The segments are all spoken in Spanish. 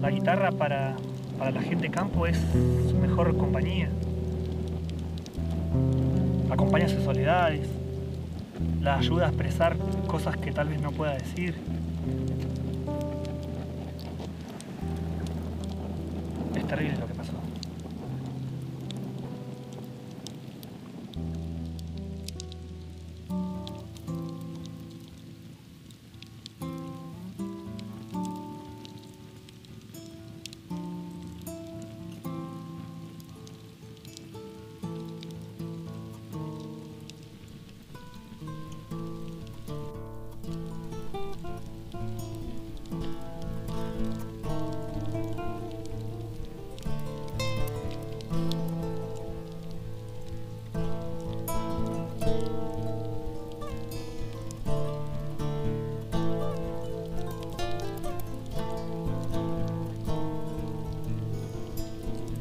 La guitarra para, para la gente de campo es su mejor compañía. Acompaña sus soledades, la ayuda a expresar cosas que tal vez no pueda decir. Es terrible lo que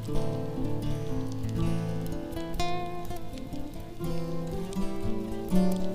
thank you